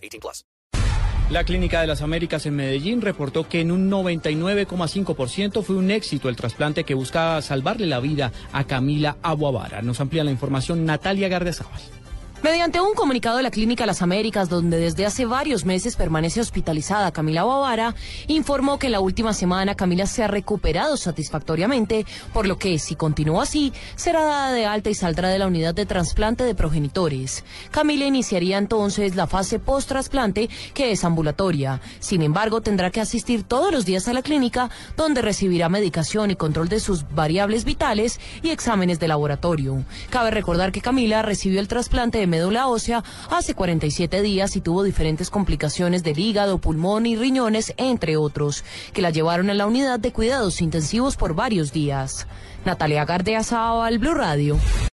18 plus. La Clínica de las Américas en Medellín reportó que en un 99,5% fue un éxito el trasplante que buscaba salvarle la vida a Camila Aguavara. Nos amplía la información Natalia Gardezábal. Mediante un comunicado de la Clínica Las Américas, donde desde hace varios meses permanece hospitalizada Camila Bavara, informó que en la última semana Camila se ha recuperado satisfactoriamente, por lo que, si continúa así, será dada de alta y saldrá de la unidad de trasplante de progenitores. Camila iniciaría entonces la fase post-trasplante, que es ambulatoria. Sin embargo, tendrá que asistir todos los días a la clínica, donde recibirá medicación y control de sus variables vitales y exámenes de laboratorio. Cabe recordar que Camila recibió el trasplante de médula ósea hace 47 días y tuvo diferentes complicaciones del hígado, pulmón y riñones, entre otros, que la llevaron a la unidad de cuidados intensivos por varios días. Natalia Gardea al Blue Radio.